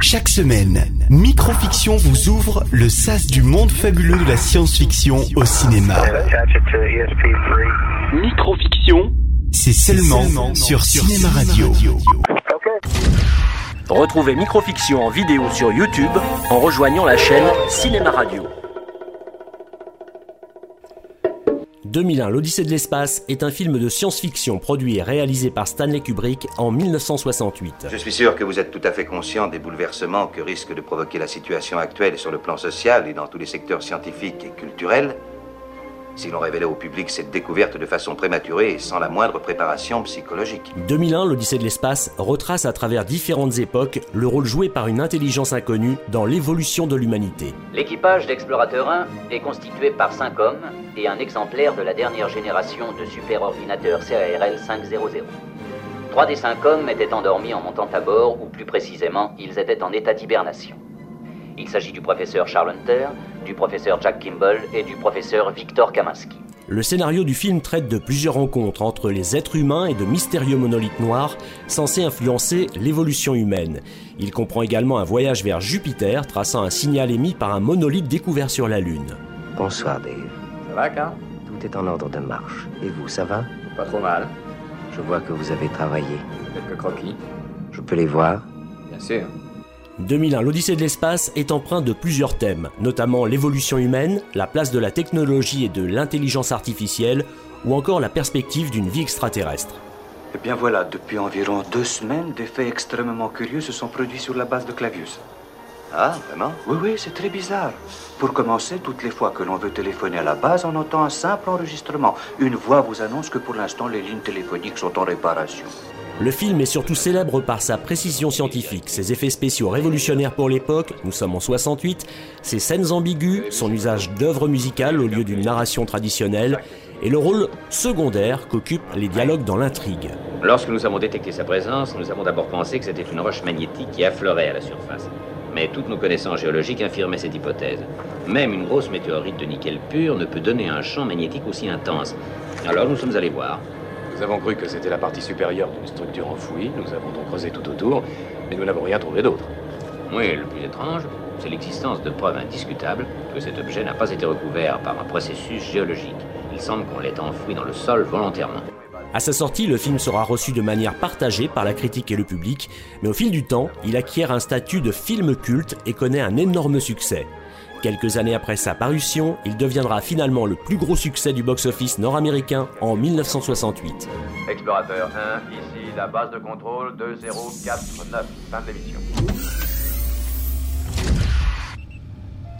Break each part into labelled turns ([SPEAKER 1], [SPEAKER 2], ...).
[SPEAKER 1] Chaque semaine, Microfiction vous ouvre le sas du monde fabuleux de la science-fiction au cinéma. Microfiction, c'est seulement, sur Cinéma Radio.
[SPEAKER 2] Retrouvez Microfiction en vidéo sur YouTube en rejoignant la chaîne Cinéma Radio. 2001, l'Odyssée de l'espace est un film de science-fiction produit et réalisé par Stanley Kubrick en 1968.
[SPEAKER 3] Je suis sûr que vous êtes tout à fait conscient des bouleversements que risque de provoquer la situation actuelle sur le plan social et dans tous les secteurs scientifiques et culturels si l'on révélait au public cette découverte de façon prématurée et sans la moindre préparation psychologique.
[SPEAKER 2] 2001, l'Odyssée de l'espace retrace à travers différentes époques le rôle joué par une intelligence inconnue dans l'évolution de l'humanité.
[SPEAKER 4] L'équipage d'Explorateur 1 est constitué par 5 hommes et un exemplaire de la dernière génération de superordinateurs CARL 500. Trois des cinq hommes étaient endormis en montant à bord, ou plus précisément, ils étaient en état d'hibernation. Il s'agit du professeur Charles Hunter, du professeur Jack Kimball et du professeur Victor Kaminsky.
[SPEAKER 2] Le scénario du film traite de plusieurs rencontres entre les êtres humains et de mystérieux monolithes noirs censés influencer l'évolution humaine. Il comprend également un voyage vers Jupiter traçant un signal émis par un monolithe découvert sur la Lune.
[SPEAKER 3] Bonsoir, Dave.
[SPEAKER 5] Ça va, Carl?
[SPEAKER 3] Tout est en ordre de marche. Et vous, ça va?
[SPEAKER 5] Pas trop mal.
[SPEAKER 3] Je vois que vous avez travaillé.
[SPEAKER 5] Quelques croquis
[SPEAKER 3] Je peux les voir?
[SPEAKER 5] Bien sûr.
[SPEAKER 2] 2001, l'Odyssée de l'espace est empreint de plusieurs thèmes, notamment l'évolution humaine, la place de la technologie et de l'intelligence artificielle, ou encore la perspective d'une vie extraterrestre.
[SPEAKER 6] Eh bien voilà, depuis environ deux semaines, des faits extrêmement curieux se sont produits sur la base de Clavius.
[SPEAKER 3] Ah, vraiment?
[SPEAKER 6] Oui, oui, c'est très bizarre. Pour commencer, toutes les fois que l'on veut téléphoner à la base, on entend un simple enregistrement. Une voix vous annonce que pour l'instant, les lignes téléphoniques sont en réparation.
[SPEAKER 2] Le film est surtout célèbre par sa précision scientifique, ses effets spéciaux révolutionnaires pour l'époque, nous sommes en 68, ses scènes ambiguës, son usage d'œuvres musicales au lieu d'une narration traditionnelle, et le rôle secondaire qu'occupent les dialogues dans l'intrigue.
[SPEAKER 4] Lorsque nous avons détecté sa présence, nous avons d'abord pensé que c'était une roche magnétique qui affleurait à la surface. Mais toutes nos connaissances géologiques infirmaient cette hypothèse. Même une grosse météorite de nickel pur ne peut donner un champ magnétique aussi intense. Alors nous sommes allés voir.
[SPEAKER 5] Nous avons cru que c'était la partie supérieure d'une structure enfouie. Nous avons donc creusé tout autour, mais nous n'avons rien trouvé d'autre.
[SPEAKER 4] Oui, le plus étrange, c'est l'existence de preuves indiscutables que cet objet n'a pas été recouvert par un processus géologique. Il semble qu'on l'ait enfoui dans le sol volontairement.
[SPEAKER 2] À sa sortie, le film sera reçu de manière partagée par la critique et le public, mais au fil du temps, il acquiert un statut de film culte et connaît un énorme succès. Quelques années après sa parution, il deviendra finalement le plus gros succès du box-office nord-américain en 1968.
[SPEAKER 7] Explorateur 1, ici la base de contrôle 2049, fin de l'émission.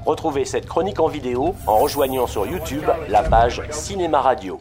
[SPEAKER 2] Retrouvez cette chronique en vidéo en rejoignant sur YouTube la page Cinéma Radio.